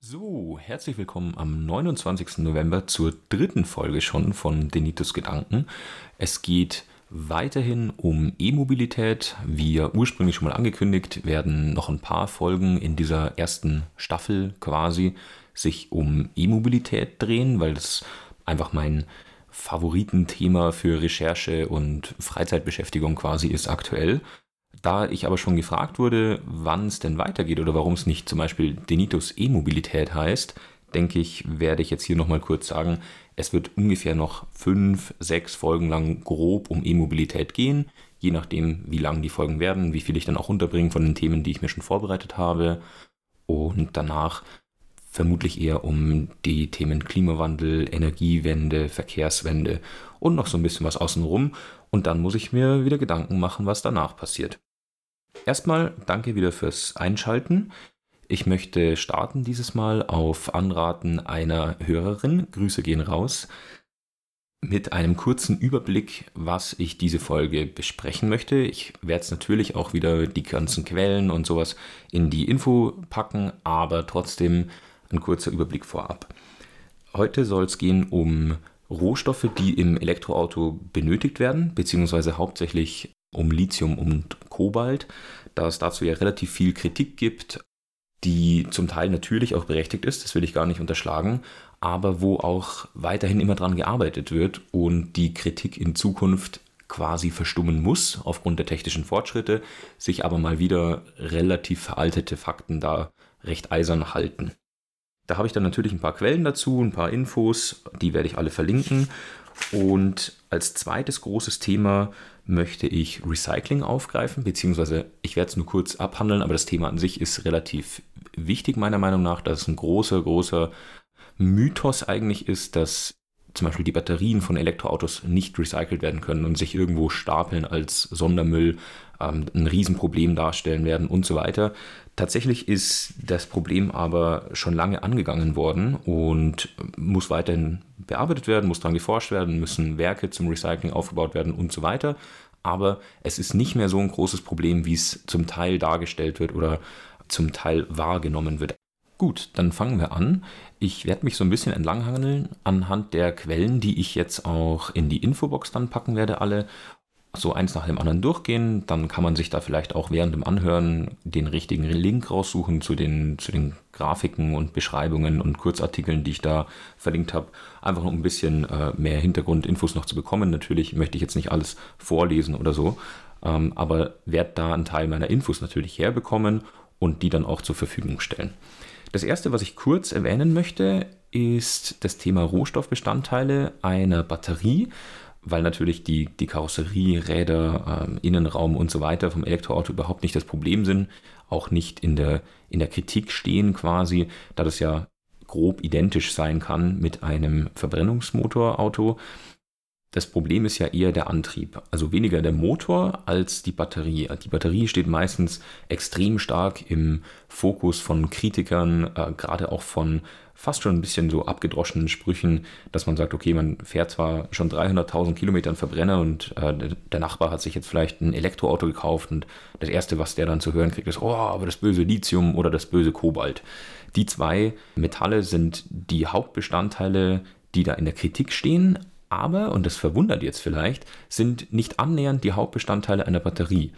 So, herzlich willkommen am 29. November zur dritten Folge schon von Denitus Gedanken. Es geht weiterhin um E-Mobilität. Wie ja ursprünglich schon mal angekündigt, werden noch ein paar Folgen in dieser ersten Staffel quasi sich um E-Mobilität drehen, weil das einfach mein Favoritenthema für Recherche und Freizeitbeschäftigung quasi ist aktuell. Da ich aber schon gefragt wurde, wann es denn weitergeht oder warum es nicht zum Beispiel Denitus E-Mobilität heißt, denke ich, werde ich jetzt hier nochmal kurz sagen, es wird ungefähr noch fünf, sechs Folgen lang grob um E-Mobilität gehen, je nachdem, wie lang die Folgen werden, wie viel ich dann auch unterbringe von den Themen, die ich mir schon vorbereitet habe. Und danach vermutlich eher um die Themen Klimawandel, Energiewende, Verkehrswende und noch so ein bisschen was außenrum. Und dann muss ich mir wieder Gedanken machen, was danach passiert. Erstmal danke wieder fürs Einschalten. Ich möchte starten dieses Mal auf Anraten einer Hörerin. Grüße gehen raus. Mit einem kurzen Überblick, was ich diese Folge besprechen möchte. Ich werde es natürlich auch wieder die ganzen Quellen und sowas in die Info packen, aber trotzdem ein kurzer Überblick vorab. Heute soll es gehen um Rohstoffe, die im Elektroauto benötigt werden, beziehungsweise hauptsächlich um Lithium und Kobalt, da es dazu ja relativ viel Kritik gibt, die zum Teil natürlich auch berechtigt ist, das will ich gar nicht unterschlagen, aber wo auch weiterhin immer dran gearbeitet wird und die Kritik in Zukunft quasi verstummen muss aufgrund der technischen Fortschritte, sich aber mal wieder relativ veraltete Fakten da recht eisern halten. Da habe ich dann natürlich ein paar Quellen dazu, ein paar Infos, die werde ich alle verlinken. Und als zweites großes Thema möchte ich Recycling aufgreifen, beziehungsweise ich werde es nur kurz abhandeln, aber das Thema an sich ist relativ wichtig meiner Meinung nach, dass es ein großer, großer Mythos eigentlich ist, dass zum Beispiel die Batterien von Elektroautos nicht recycelt werden können und sich irgendwo stapeln als Sondermüll, ähm, ein Riesenproblem darstellen werden und so weiter. Tatsächlich ist das Problem aber schon lange angegangen worden und muss weiterhin bearbeitet werden, muss daran geforscht werden, müssen Werke zum Recycling aufgebaut werden und so weiter. Aber es ist nicht mehr so ein großes Problem, wie es zum Teil dargestellt wird oder zum Teil wahrgenommen wird. Gut, dann fangen wir an. Ich werde mich so ein bisschen entlanghangeln anhand der Quellen, die ich jetzt auch in die Infobox dann packen werde, alle so eins nach dem anderen durchgehen. Dann kann man sich da vielleicht auch während dem Anhören den richtigen Link raussuchen zu den, zu den Grafiken und Beschreibungen und Kurzartikeln, die ich da verlinkt habe. Einfach um ein bisschen äh, mehr Hintergrundinfos noch zu bekommen. Natürlich möchte ich jetzt nicht alles vorlesen oder so, ähm, aber werde da einen Teil meiner Infos natürlich herbekommen und die dann auch zur Verfügung stellen. Das erste, was ich kurz erwähnen möchte, ist das Thema Rohstoffbestandteile einer Batterie weil natürlich die, die Karosserie, Räder, ähm, Innenraum und so weiter vom Elektroauto überhaupt nicht das Problem sind, auch nicht in der, in der Kritik stehen quasi, da das ja grob identisch sein kann mit einem Verbrennungsmotorauto. Das Problem ist ja eher der Antrieb, also weniger der Motor als die Batterie. Die Batterie steht meistens extrem stark im Fokus von Kritikern, äh, gerade auch von fast schon ein bisschen so abgedroschenen Sprüchen, dass man sagt, okay, man fährt zwar schon 300.000 Kilometer Verbrenner und äh, der Nachbar hat sich jetzt vielleicht ein Elektroauto gekauft und das Erste, was der dann zu hören kriegt, ist, oh, aber das böse Lithium oder das böse Kobalt. Die zwei Metalle sind die Hauptbestandteile, die da in der Kritik stehen, aber, und das verwundert jetzt vielleicht, sind nicht annähernd die Hauptbestandteile einer Batterie.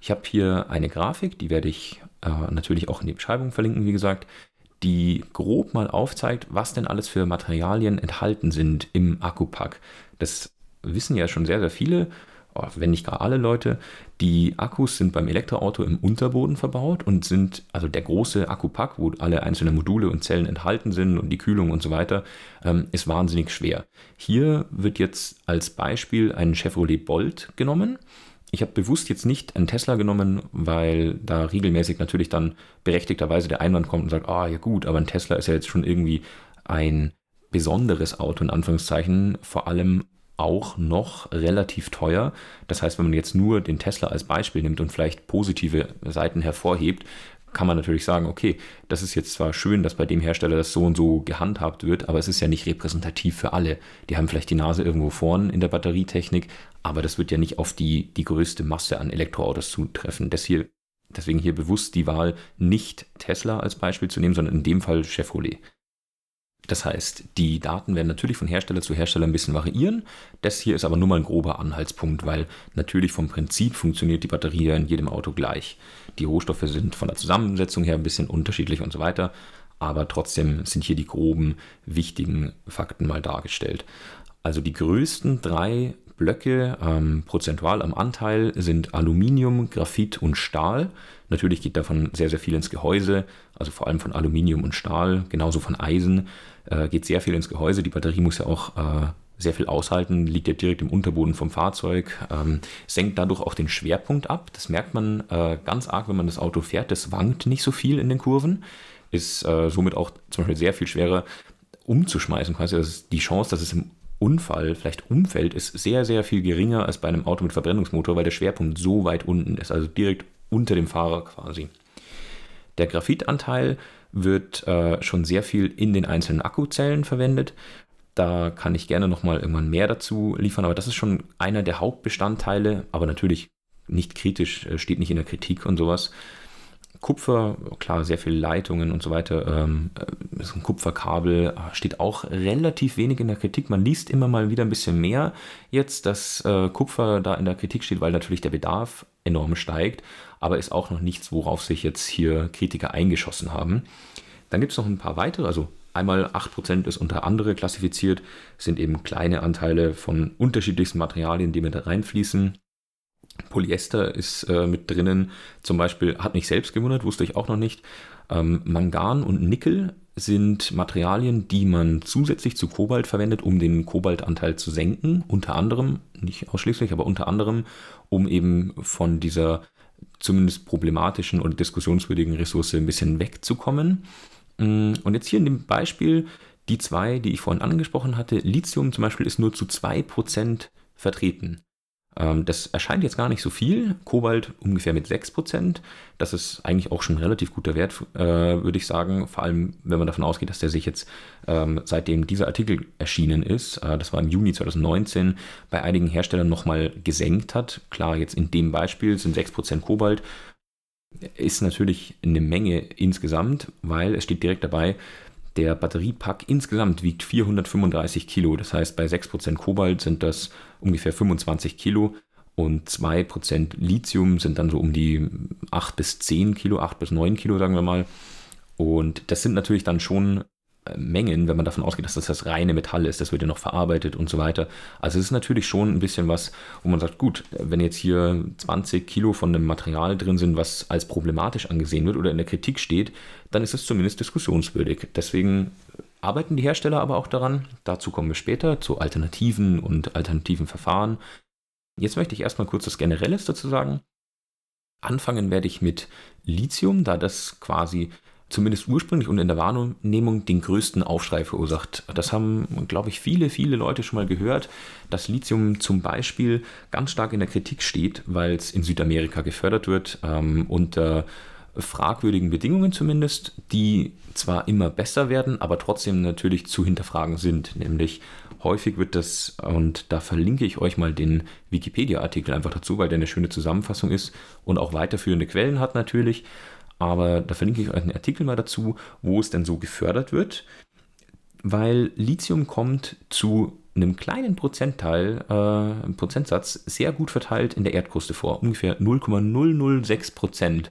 Ich habe hier eine Grafik, die werde ich äh, natürlich auch in die Beschreibung verlinken, wie gesagt, die grob mal aufzeigt, was denn alles für Materialien enthalten sind im Akkupack. Das wissen ja schon sehr, sehr viele, wenn nicht gar alle Leute. Die Akkus sind beim Elektroauto im Unterboden verbaut und sind, also der große Akkupack, wo alle einzelnen Module und Zellen enthalten sind und die Kühlung und so weiter, ähm, ist wahnsinnig schwer. Hier wird jetzt als Beispiel ein Chevrolet Bolt genommen. Ich habe bewusst jetzt nicht einen Tesla genommen, weil da regelmäßig natürlich dann berechtigterweise der Einwand kommt und sagt, ah ja gut, aber ein Tesla ist ja jetzt schon irgendwie ein besonderes Auto in Anführungszeichen, vor allem auch noch relativ teuer. Das heißt, wenn man jetzt nur den Tesla als Beispiel nimmt und vielleicht positive Seiten hervorhebt, kann man natürlich sagen, okay, das ist jetzt zwar schön, dass bei dem Hersteller das so und so gehandhabt wird, aber es ist ja nicht repräsentativ für alle. Die haben vielleicht die Nase irgendwo vorn in der Batterietechnik, aber das wird ja nicht auf die, die größte Masse an Elektroautos zutreffen. Das hier Deswegen hier bewusst die Wahl, nicht Tesla als Beispiel zu nehmen, sondern in dem Fall Chevrolet. Das heißt, die Daten werden natürlich von Hersteller zu Hersteller ein bisschen variieren. Das hier ist aber nur mal ein grober Anhaltspunkt, weil natürlich vom Prinzip funktioniert die Batterie in jedem Auto gleich. Die Rohstoffe sind von der Zusammensetzung her ein bisschen unterschiedlich und so weiter, aber trotzdem sind hier die groben wichtigen Fakten mal dargestellt. Also die größten drei Blöcke ähm, prozentual am Anteil sind Aluminium, Graphit und Stahl. Natürlich geht davon sehr, sehr viel ins Gehäuse, also vor allem von Aluminium und Stahl, genauso von Eisen äh, geht sehr viel ins Gehäuse. Die Batterie muss ja auch äh, sehr viel aushalten, liegt ja direkt im Unterboden vom Fahrzeug, ähm, senkt dadurch auch den Schwerpunkt ab. Das merkt man äh, ganz arg, wenn man das Auto fährt. Das wankt nicht so viel in den Kurven, ist äh, somit auch zum Beispiel sehr viel schwerer umzuschmeißen. Quasi also die Chance, dass es im Unfall vielleicht umfällt, ist sehr, sehr viel geringer als bei einem Auto mit Verbrennungsmotor, weil der Schwerpunkt so weit unten ist, also direkt unter dem Fahrer quasi. Der Graphitanteil wird äh, schon sehr viel in den einzelnen Akkuzellen verwendet. Da kann ich gerne nochmal irgendwann mehr dazu liefern, aber das ist schon einer der Hauptbestandteile, aber natürlich nicht kritisch, äh, steht nicht in der Kritik und sowas. Kupfer, klar, sehr viele Leitungen und so weiter. Ähm, äh, ein Kupferkabel steht auch relativ wenig in der Kritik. Man liest immer mal wieder ein bisschen mehr jetzt, dass äh, Kupfer da in der Kritik steht, weil natürlich der Bedarf enorm steigt aber ist auch noch nichts, worauf sich jetzt hier Kritiker eingeschossen haben. Dann gibt es noch ein paar weitere, also einmal 8% ist unter andere klassifiziert, sind eben kleine Anteile von unterschiedlichsten Materialien, die mit reinfließen. Polyester ist äh, mit drinnen, zum Beispiel, hat mich selbst gewundert, wusste ich auch noch nicht. Ähm, Mangan und Nickel sind Materialien, die man zusätzlich zu Kobalt verwendet, um den Kobaltanteil zu senken. Unter anderem, nicht ausschließlich, aber unter anderem, um eben von dieser zumindest problematischen oder diskussionswürdigen Ressource ein bisschen wegzukommen. Mm, und jetzt hier in dem Beispiel, die zwei, die ich vorhin angesprochen hatte, Lithium zum Beispiel ist nur zu 2% vertreten. Ähm, das erscheint jetzt gar nicht so viel. Kobalt ungefähr mit 6%. Das ist eigentlich auch schon ein relativ guter Wert, äh, würde ich sagen. Vor allem, wenn man davon ausgeht, dass der sich jetzt, ähm, seitdem dieser Artikel erschienen ist, äh, das war im Juni 2019, bei einigen Herstellern nochmal gesenkt hat. Klar, jetzt in dem Beispiel sind 6% Kobalt. Ist natürlich eine Menge insgesamt, weil es steht direkt dabei, der Batteriepack insgesamt wiegt 435 Kilo. Das heißt, bei 6% Kobalt sind das ungefähr 25 Kilo und 2% Lithium sind dann so um die 8 bis 10 Kilo, 8 bis 9 Kilo, sagen wir mal. Und das sind natürlich dann schon Mengen, wenn man davon ausgeht, dass das das reine Metall ist, das wird ja noch verarbeitet und so weiter. Also es ist natürlich schon ein bisschen was, wo man sagt, gut, wenn jetzt hier 20 Kilo von einem Material drin sind, was als problematisch angesehen wird oder in der Kritik steht, dann ist es zumindest diskussionswürdig. Deswegen arbeiten die Hersteller aber auch daran. Dazu kommen wir später zu Alternativen und alternativen Verfahren. Jetzt möchte ich erstmal kurz das Generelles dazu sagen. Anfangen werde ich mit Lithium, da das quasi zumindest ursprünglich und in der Wahrnehmung den größten Aufschrei verursacht. Das haben, glaube ich, viele, viele Leute schon mal gehört, dass Lithium zum Beispiel ganz stark in der Kritik steht, weil es in Südamerika gefördert wird, ähm, unter fragwürdigen Bedingungen zumindest, die zwar immer besser werden, aber trotzdem natürlich zu hinterfragen sind. Nämlich häufig wird das, und da verlinke ich euch mal den Wikipedia-Artikel einfach dazu, weil der eine schöne Zusammenfassung ist und auch weiterführende Quellen hat natürlich. Aber da verlinke ich euch einen Artikel mal dazu, wo es denn so gefördert wird, weil Lithium kommt zu einem kleinen Prozentteil, äh, Prozentsatz sehr gut verteilt in der Erdkruste vor, ungefähr 0,006 Prozent.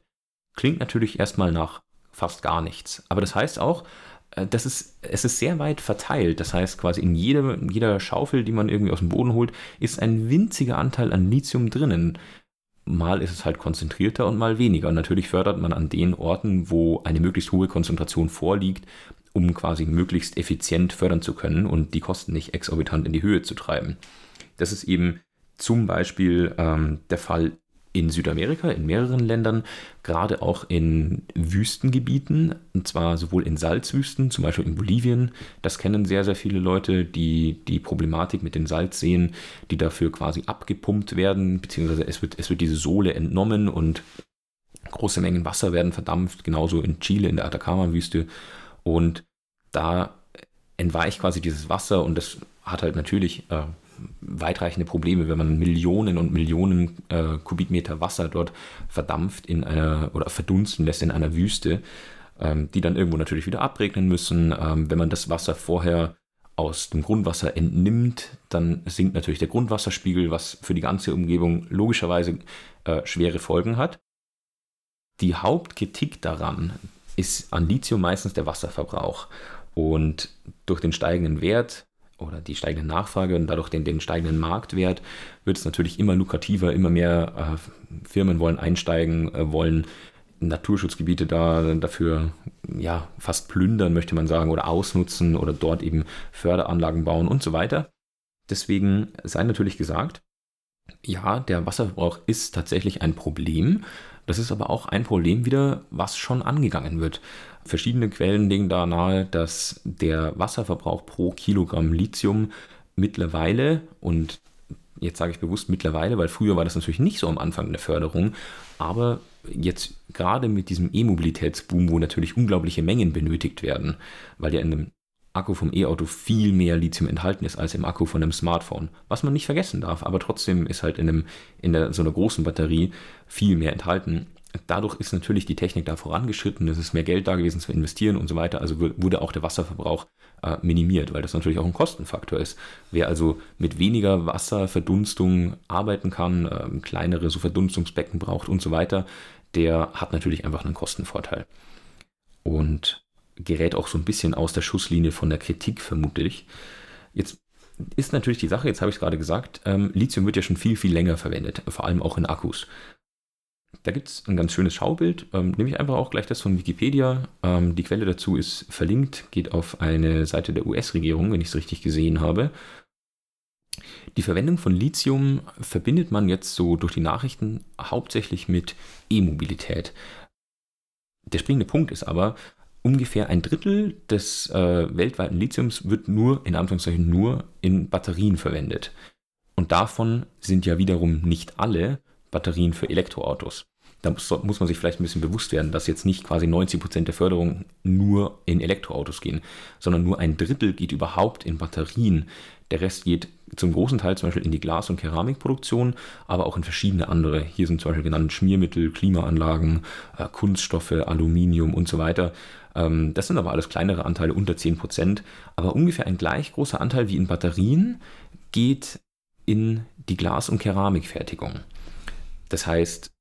Klingt natürlich erstmal nach fast gar nichts, aber das heißt auch, äh, das ist, es ist sehr weit verteilt. Das heißt, quasi in jeder, jeder Schaufel, die man irgendwie aus dem Boden holt, ist ein winziger Anteil an Lithium drinnen mal ist es halt konzentrierter und mal weniger. Und natürlich fördert man an den Orten, wo eine möglichst hohe Konzentration vorliegt, um quasi möglichst effizient fördern zu können und die Kosten nicht exorbitant in die Höhe zu treiben. Das ist eben zum Beispiel ähm, der Fall in Südamerika, in mehreren Ländern, gerade auch in Wüstengebieten, und zwar sowohl in Salzwüsten, zum Beispiel in Bolivien. Das kennen sehr, sehr viele Leute, die die Problematik mit den Salzseen, die dafür quasi abgepumpt werden, beziehungsweise es wird, es wird diese Sohle entnommen und große Mengen Wasser werden verdampft, genauso in Chile, in der Atacama-Wüste. Und da entweicht quasi dieses Wasser und das hat halt natürlich äh, weitreichende Probleme, wenn man Millionen und Millionen äh, Kubikmeter Wasser dort verdampft in einer oder verdunsten lässt in einer Wüste, ähm, die dann irgendwo natürlich wieder abregnen müssen. Ähm, wenn man das Wasser vorher aus dem Grundwasser entnimmt, dann sinkt natürlich der Grundwasserspiegel, was für die ganze Umgebung logischerweise äh, schwere Folgen hat. Die Hauptkritik daran ist an Lithium meistens der Wasserverbrauch. Und durch den steigenden Wert oder die steigende Nachfrage und dadurch den, den steigenden Marktwert wird es natürlich immer lukrativer, immer mehr äh, Firmen wollen einsteigen, äh, wollen Naturschutzgebiete da dafür ja fast plündern, möchte man sagen, oder ausnutzen oder dort eben Förderanlagen bauen und so weiter. Deswegen sei natürlich gesagt, ja, der Wasserverbrauch ist tatsächlich ein Problem. Das ist aber auch ein Problem wieder, was schon angegangen wird. Verschiedene Quellen legen da nahe, dass der Wasserverbrauch pro Kilogramm Lithium mittlerweile und jetzt sage ich bewusst mittlerweile, weil früher war das natürlich nicht so am Anfang der Förderung, aber jetzt gerade mit diesem E-Mobilitätsboom, wo natürlich unglaubliche Mengen benötigt werden, weil ja in einem Akku vom E-Auto viel mehr Lithium enthalten ist als im Akku von einem Smartphone. Was man nicht vergessen darf, aber trotzdem ist halt in, einem, in der, so einer großen Batterie viel mehr enthalten. Dadurch ist natürlich die Technik da vorangeschritten, es ist mehr Geld da gewesen zu investieren und so weiter. Also wurde auch der Wasserverbrauch äh, minimiert, weil das natürlich auch ein Kostenfaktor ist. Wer also mit weniger Wasserverdunstung arbeiten kann, äh, kleinere so Verdunstungsbecken braucht und so weiter, der hat natürlich einfach einen Kostenvorteil. Und gerät auch so ein bisschen aus der Schusslinie von der Kritik, vermute ich. Jetzt ist natürlich die Sache, jetzt habe ich es gerade gesagt, ähm, Lithium wird ja schon viel, viel länger verwendet, vor allem auch in Akkus. Da gibt es ein ganz schönes Schaubild, ähm, nehme ich einfach auch gleich das von Wikipedia. Ähm, die Quelle dazu ist verlinkt, geht auf eine Seite der US-Regierung, wenn ich es richtig gesehen habe. Die Verwendung von Lithium verbindet man jetzt so durch die Nachrichten hauptsächlich mit E-Mobilität. Der springende Punkt ist aber, ungefähr ein Drittel des äh, weltweiten Lithiums wird nur, in Anführungszeichen nur, in Batterien verwendet. Und davon sind ja wiederum nicht alle Batterien für Elektroautos. Da muss, muss man sich vielleicht ein bisschen bewusst werden, dass jetzt nicht quasi 90 Prozent der Förderung nur in Elektroautos gehen, sondern nur ein Drittel geht überhaupt in Batterien. Der Rest geht zum großen Teil zum Beispiel in die Glas- und Keramikproduktion, aber auch in verschiedene andere. Hier sind zum Beispiel genannt Schmiermittel, Klimaanlagen, äh, Kunststoffe, Aluminium und so weiter. Ähm, das sind aber alles kleinere Anteile unter 10%, aber ungefähr ein gleich großer Anteil wie in Batterien geht in die Glas- und Keramikfertigung. Das heißt,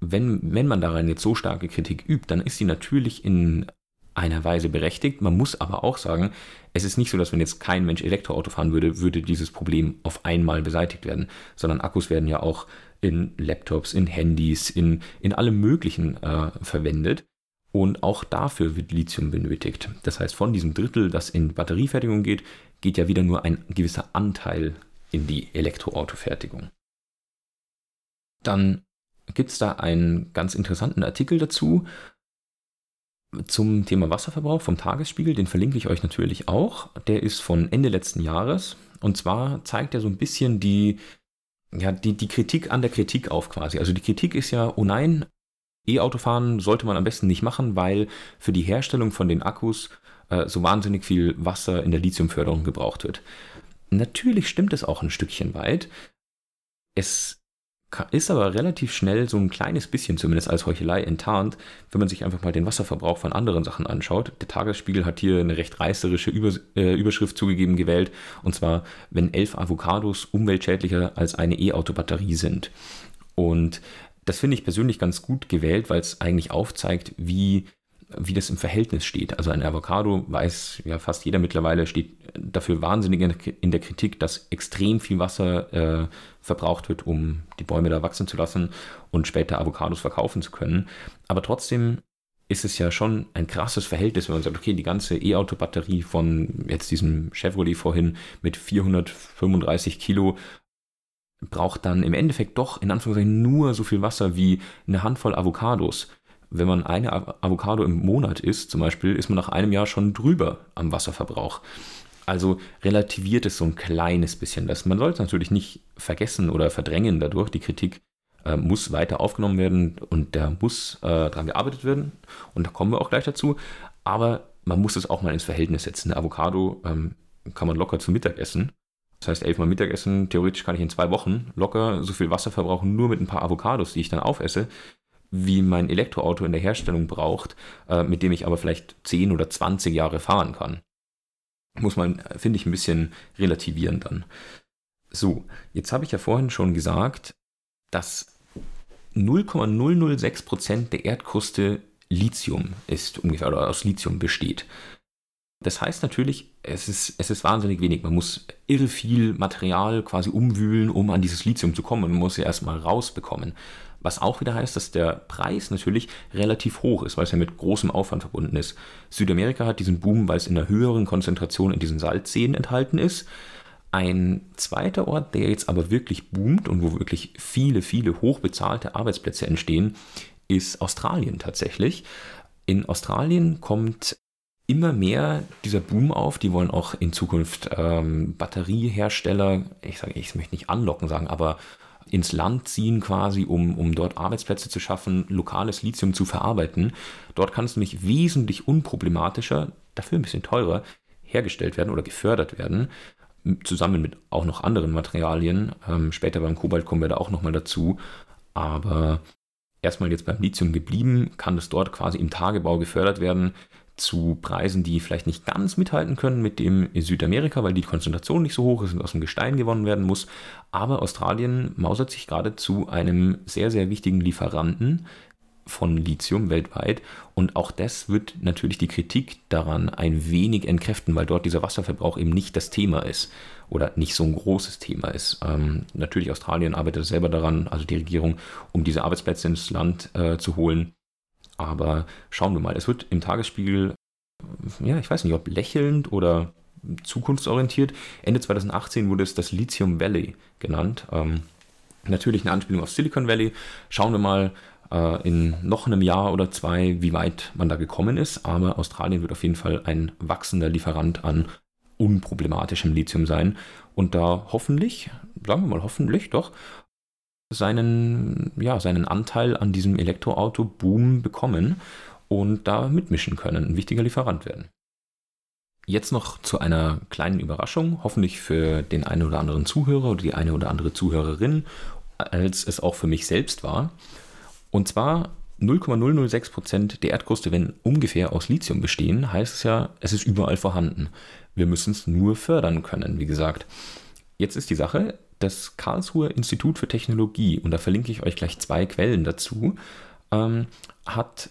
wenn, wenn man daran jetzt so starke Kritik übt, dann ist sie natürlich in einer Weise berechtigt. Man muss aber auch sagen, es ist nicht so, dass wenn jetzt kein Mensch Elektroauto fahren würde, würde dieses Problem auf einmal beseitigt werden, sondern Akkus werden ja auch in Laptops, in Handys, in, in allem Möglichen äh, verwendet. Und auch dafür wird Lithium benötigt. Das heißt, von diesem Drittel, das in Batteriefertigung geht, geht ja wieder nur ein gewisser Anteil in die Elektroautofertigung. Dann gibt es da einen ganz interessanten Artikel dazu zum Thema Wasserverbrauch vom Tagesspiegel. Den verlinke ich euch natürlich auch. Der ist von Ende letzten Jahres. Und zwar zeigt er so ein bisschen die, ja, die, die Kritik an der Kritik auf quasi. Also die Kritik ist ja, oh nein, E-Autofahren sollte man am besten nicht machen, weil für die Herstellung von den Akkus äh, so wahnsinnig viel Wasser in der Lithiumförderung gebraucht wird. Natürlich stimmt es auch ein Stückchen weit. Es ist aber relativ schnell so ein kleines bisschen zumindest als Heuchelei enttarnt, wenn man sich einfach mal den Wasserverbrauch von anderen Sachen anschaut. Der Tagesspiegel hat hier eine recht reißerische äh, Überschrift zugegeben gewählt, und zwar, wenn elf Avocados umweltschädlicher als eine E-Auto-Batterie sind. Und das finde ich persönlich ganz gut gewählt, weil es eigentlich aufzeigt, wie, wie das im Verhältnis steht. Also ein Avocado, weiß ja fast jeder mittlerweile, steht dafür wahnsinnig in der Kritik, dass extrem viel Wasser äh, verbraucht wird, um die Bäume da wachsen zu lassen und später Avocados verkaufen zu können. Aber trotzdem ist es ja schon ein krasses Verhältnis, wenn man sagt, okay, die ganze E-Auto-Batterie von jetzt diesem Chevrolet vorhin mit 435 Kilo braucht dann im Endeffekt doch in Anführungszeichen nur so viel Wasser wie eine Handvoll Avocados. Wenn man eine Avocado im Monat isst, zum Beispiel, ist man nach einem Jahr schon drüber am Wasserverbrauch. Also relativiert es so ein kleines bisschen das. Man sollte es natürlich nicht vergessen oder verdrängen dadurch. Die Kritik äh, muss weiter aufgenommen werden und da muss äh, dran gearbeitet werden. Und da kommen wir auch gleich dazu. Aber man muss es auch mal ins Verhältnis setzen. Eine Avocado ähm, kann man locker zum Mittag essen Das heißt, elfmal Mittagessen, theoretisch kann ich in zwei Wochen locker so viel Wasser verbrauchen, nur mit ein paar Avocados, die ich dann aufesse, wie mein Elektroauto in der Herstellung braucht, äh, mit dem ich aber vielleicht 10 oder 20 Jahre fahren kann. Muss man, finde ich, ein bisschen relativieren dann. So, jetzt habe ich ja vorhin schon gesagt, dass 0,006% der Erdkruste Lithium ist ungefähr oder aus Lithium besteht. Das heißt natürlich, es ist, es ist wahnsinnig wenig. Man muss irre viel Material quasi umwühlen, um an dieses Lithium zu kommen. Man muss ja erstmal rausbekommen. Was auch wieder heißt, dass der Preis natürlich relativ hoch ist, weil es ja mit großem Aufwand verbunden ist. Südamerika hat diesen Boom, weil es in einer höheren Konzentration in diesen Salzseen enthalten ist. Ein zweiter Ort, der jetzt aber wirklich boomt und wo wirklich viele, viele hochbezahlte Arbeitsplätze entstehen, ist Australien tatsächlich. In Australien kommt immer mehr dieser Boom auf. Die wollen auch in Zukunft ähm, Batteriehersteller, ich sage, ich möchte nicht anlocken sagen, aber ins Land ziehen quasi, um, um dort Arbeitsplätze zu schaffen, lokales Lithium zu verarbeiten. Dort kann es nämlich wesentlich unproblematischer, dafür ein bisschen teurer, hergestellt werden oder gefördert werden, zusammen mit auch noch anderen Materialien. Ähm, später beim Kobalt kommen wir da auch nochmal dazu. Aber erstmal jetzt beim Lithium geblieben, kann es dort quasi im Tagebau gefördert werden zu Preisen, die vielleicht nicht ganz mithalten können mit dem in Südamerika, weil die Konzentration nicht so hoch ist und aus dem Gestein gewonnen werden muss. Aber Australien mausert sich gerade zu einem sehr, sehr wichtigen Lieferanten von Lithium weltweit. Und auch das wird natürlich die Kritik daran ein wenig entkräften, weil dort dieser Wasserverbrauch eben nicht das Thema ist oder nicht so ein großes Thema ist. Ähm, natürlich Australien arbeitet selber daran, also die Regierung, um diese Arbeitsplätze ins Land äh, zu holen. Aber schauen wir mal, es wird im Tagesspiegel, ja, ich weiß nicht, ob lächelnd oder zukunftsorientiert. Ende 2018 wurde es das Lithium Valley genannt. Ähm, natürlich eine Anspielung auf Silicon Valley. Schauen wir mal äh, in noch einem Jahr oder zwei, wie weit man da gekommen ist. Aber Australien wird auf jeden Fall ein wachsender Lieferant an unproblematischem Lithium sein. Und da hoffentlich, sagen wir mal hoffentlich doch, seinen, ja, seinen Anteil an diesem Elektroauto-Boom bekommen und da mitmischen können, ein wichtiger Lieferant werden. Jetzt noch zu einer kleinen Überraschung, hoffentlich für den einen oder anderen Zuhörer oder die eine oder andere Zuhörerin, als es auch für mich selbst war. Und zwar 0,006% der Erdkruste, wenn ungefähr aus Lithium bestehen, heißt es ja, es ist überall vorhanden. Wir müssen es nur fördern können, wie gesagt. Jetzt ist die Sache, das Karlsruher Institut für Technologie, und da verlinke ich euch gleich zwei Quellen dazu, ähm, hat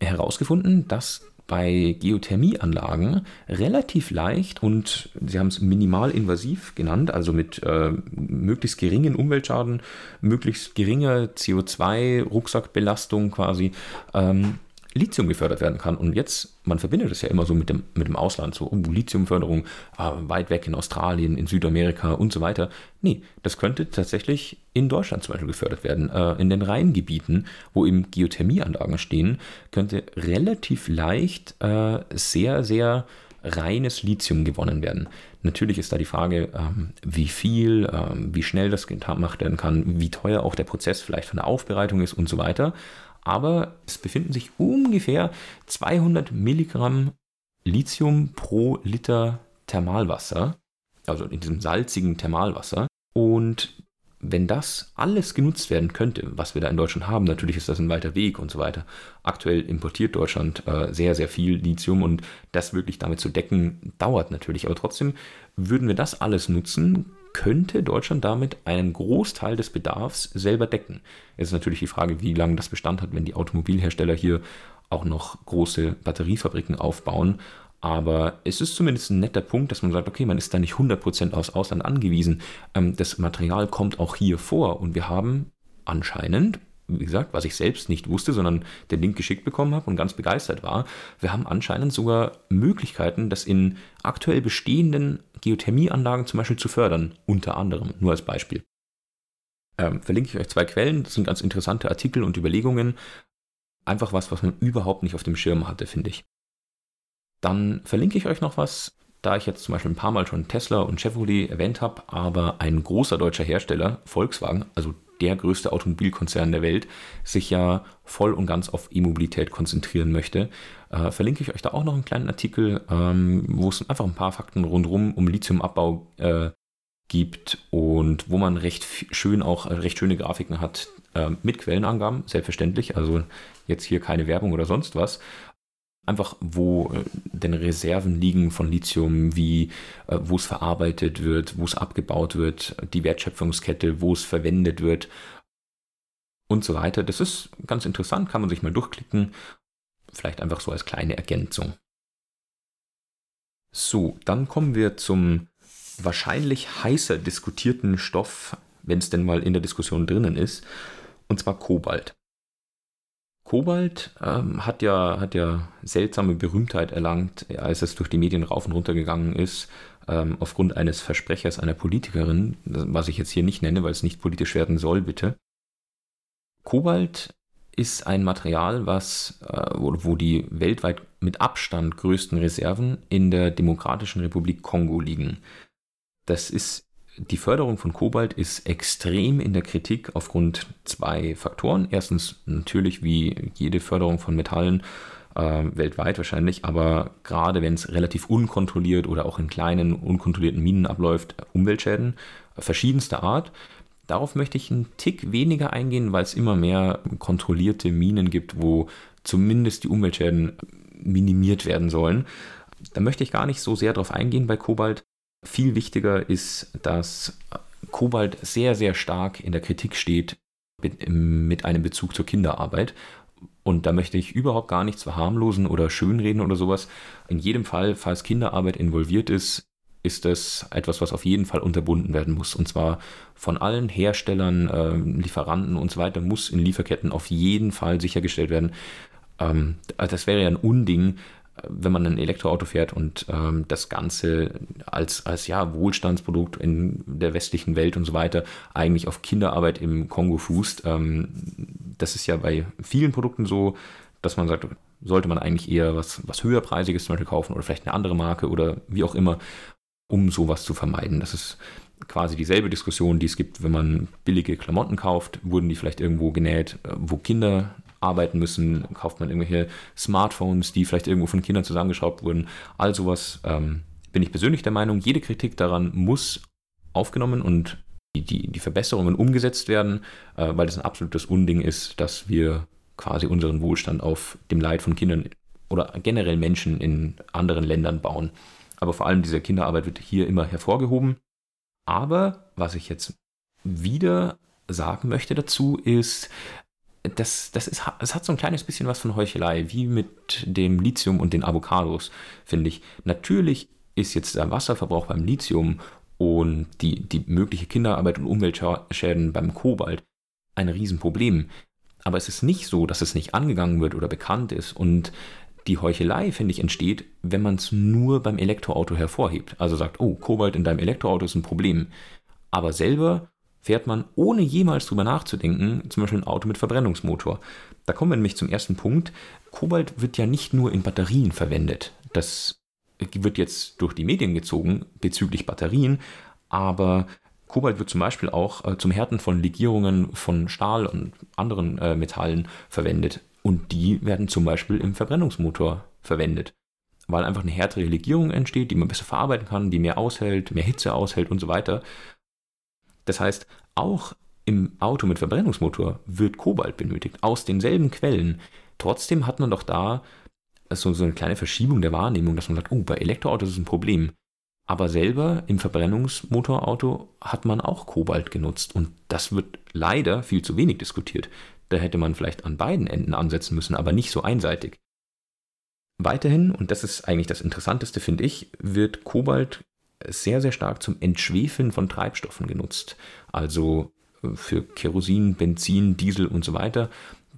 herausgefunden, dass bei Geothermieanlagen relativ leicht und sie haben es minimalinvasiv genannt, also mit äh, möglichst geringen Umweltschaden, möglichst geringer CO2-Rucksackbelastung quasi, ähm, Lithium gefördert werden kann. Und jetzt, man verbindet es ja immer so mit dem, mit dem Ausland, so oh, Lithiumförderung äh, weit weg in Australien, in Südamerika und so weiter. Nee, das könnte tatsächlich in Deutschland zum Beispiel gefördert werden. Äh, in den Rheingebieten, wo eben Geothermieanlagen stehen, könnte relativ leicht äh, sehr, sehr reines Lithium gewonnen werden. Natürlich ist da die Frage, ähm, wie viel, ähm, wie schnell das gemacht werden kann, wie teuer auch der Prozess vielleicht von der Aufbereitung ist und so weiter aber es befinden sich ungefähr 200 Milligramm Lithium pro Liter Thermalwasser, also in diesem salzigen Thermalwasser. Und wenn das alles genutzt werden könnte, was wir da in Deutschland haben, natürlich ist das ein weiter Weg und so weiter. Aktuell importiert Deutschland äh, sehr, sehr viel Lithium und das wirklich damit zu decken, dauert natürlich. Aber trotzdem würden wir das alles nutzen, könnte Deutschland damit einen Großteil des Bedarfs selber decken. Jetzt ist natürlich die Frage, wie lange das Bestand hat, wenn die Automobilhersteller hier auch noch große Batteriefabriken aufbauen. Aber es ist zumindest ein netter Punkt, dass man sagt, okay, man ist da nicht 100% aufs Ausland angewiesen. Ähm, das Material kommt auch hier vor und wir haben anscheinend wie gesagt, was ich selbst nicht wusste, sondern den Link geschickt bekommen habe und ganz begeistert war. Wir haben anscheinend sogar Möglichkeiten, das in aktuell bestehenden Geothermieanlagen zum Beispiel zu fördern, unter anderem, nur als Beispiel. Ähm, verlinke ich euch zwei Quellen, das sind ganz interessante Artikel und Überlegungen. Einfach was, was man überhaupt nicht auf dem Schirm hatte, finde ich. Dann verlinke ich euch noch was, da ich jetzt zum Beispiel ein paar Mal schon Tesla und Chevrolet erwähnt habe, aber ein großer deutscher Hersteller, Volkswagen, also der größte Automobilkonzern der Welt, sich ja voll und ganz auf E-Mobilität konzentrieren möchte. Äh, verlinke ich euch da auch noch einen kleinen Artikel, ähm, wo es einfach ein paar Fakten rundherum um Lithiumabbau äh, gibt und wo man recht schön auch recht schöne Grafiken hat äh, mit Quellenangaben, selbstverständlich. Also jetzt hier keine Werbung oder sonst was. Einfach, wo äh, denn Reserven liegen von Lithium, wie, äh, wo es verarbeitet wird, wo es abgebaut wird, die Wertschöpfungskette, wo es verwendet wird und so weiter. Das ist ganz interessant, kann man sich mal durchklicken. Vielleicht einfach so als kleine Ergänzung. So, dann kommen wir zum wahrscheinlich heißer diskutierten Stoff, wenn es denn mal in der Diskussion drinnen ist, und zwar Kobalt. Kobalt ähm, hat, ja, hat ja seltsame Berühmtheit erlangt, als es durch die Medien rauf und runter gegangen ist, ähm, aufgrund eines Versprechers einer Politikerin, was ich jetzt hier nicht nenne, weil es nicht politisch werden soll, bitte. Kobalt ist ein Material, was, äh, wo, wo die weltweit mit Abstand größten Reserven in der Demokratischen Republik Kongo liegen. Das ist die Förderung von Kobalt ist extrem in der Kritik aufgrund zwei Faktoren. Erstens natürlich wie jede Förderung von Metallen äh, weltweit wahrscheinlich, aber gerade wenn es relativ unkontrolliert oder auch in kleinen unkontrollierten Minen abläuft, Umweltschäden verschiedenster Art. Darauf möchte ich einen Tick weniger eingehen, weil es immer mehr kontrollierte Minen gibt, wo zumindest die Umweltschäden minimiert werden sollen. Da möchte ich gar nicht so sehr darauf eingehen bei Kobalt. Viel wichtiger ist, dass Kobalt sehr, sehr stark in der Kritik steht mit einem Bezug zur Kinderarbeit. Und da möchte ich überhaupt gar nichts verharmlosen oder schönreden oder sowas. In jedem Fall, falls Kinderarbeit involviert ist, ist das etwas, was auf jeden Fall unterbunden werden muss. Und zwar von allen Herstellern, äh, Lieferanten und so weiter muss in Lieferketten auf jeden Fall sichergestellt werden. Ähm, das wäre ja ein Unding, wenn man ein Elektroauto fährt und ähm, das Ganze als, als ja, Wohlstandsprodukt in der westlichen Welt und so weiter eigentlich auf Kinderarbeit im Kongo fußt. Ähm, das ist ja bei vielen Produkten so, dass man sagt, sollte man eigentlich eher was, was höherpreisiges zum Beispiel kaufen oder vielleicht eine andere Marke oder wie auch immer, um sowas zu vermeiden. Das ist quasi dieselbe Diskussion, die es gibt, wenn man billige Klamotten kauft, wurden die vielleicht irgendwo genäht, äh, wo Kinder arbeiten müssen, kauft man irgendwelche Smartphones, die vielleicht irgendwo von Kindern zusammengeschraubt wurden. All sowas ähm, bin ich persönlich der Meinung, jede Kritik daran muss aufgenommen und die, die, die Verbesserungen umgesetzt werden, äh, weil das ein absolutes Unding ist, dass wir quasi unseren Wohlstand auf dem Leid von Kindern oder generell Menschen in anderen Ländern bauen. Aber vor allem diese Kinderarbeit wird hier immer hervorgehoben. Aber was ich jetzt wieder sagen möchte dazu ist, das, das, ist, es hat so ein kleines bisschen was von Heuchelei, wie mit dem Lithium und den Avocados, finde ich. Natürlich ist jetzt der Wasserverbrauch beim Lithium und die, die mögliche Kinderarbeit und Umweltschäden beim Kobalt ein Riesenproblem. Aber es ist nicht so, dass es nicht angegangen wird oder bekannt ist. Und die Heuchelei, finde ich, entsteht, wenn man es nur beim Elektroauto hervorhebt. Also sagt, oh, Kobalt in deinem Elektroauto ist ein Problem. Aber selber fährt man, ohne jemals drüber nachzudenken, zum Beispiel ein Auto mit Verbrennungsmotor. Da kommen wir nämlich zum ersten Punkt. Kobalt wird ja nicht nur in Batterien verwendet. Das wird jetzt durch die Medien gezogen bezüglich Batterien, aber Kobalt wird zum Beispiel auch äh, zum Härten von Legierungen von Stahl und anderen äh, Metallen verwendet. Und die werden zum Beispiel im Verbrennungsmotor verwendet. Weil einfach eine härtere Legierung entsteht, die man besser verarbeiten kann, die mehr aushält, mehr Hitze aushält und so weiter. Das heißt, auch im Auto mit Verbrennungsmotor wird Kobalt benötigt, aus denselben Quellen. Trotzdem hat man doch da so, so eine kleine Verschiebung der Wahrnehmung, dass man sagt, oh, bei Elektroautos ist ein Problem. Aber selber im Verbrennungsmotorauto hat man auch Kobalt genutzt und das wird leider viel zu wenig diskutiert. Da hätte man vielleicht an beiden Enden ansetzen müssen, aber nicht so einseitig. Weiterhin, und das ist eigentlich das Interessanteste, finde ich, wird Kobalt sehr, sehr stark zum Entschwefeln von Treibstoffen genutzt. Also äh, für Kerosin, Benzin, Diesel und so weiter.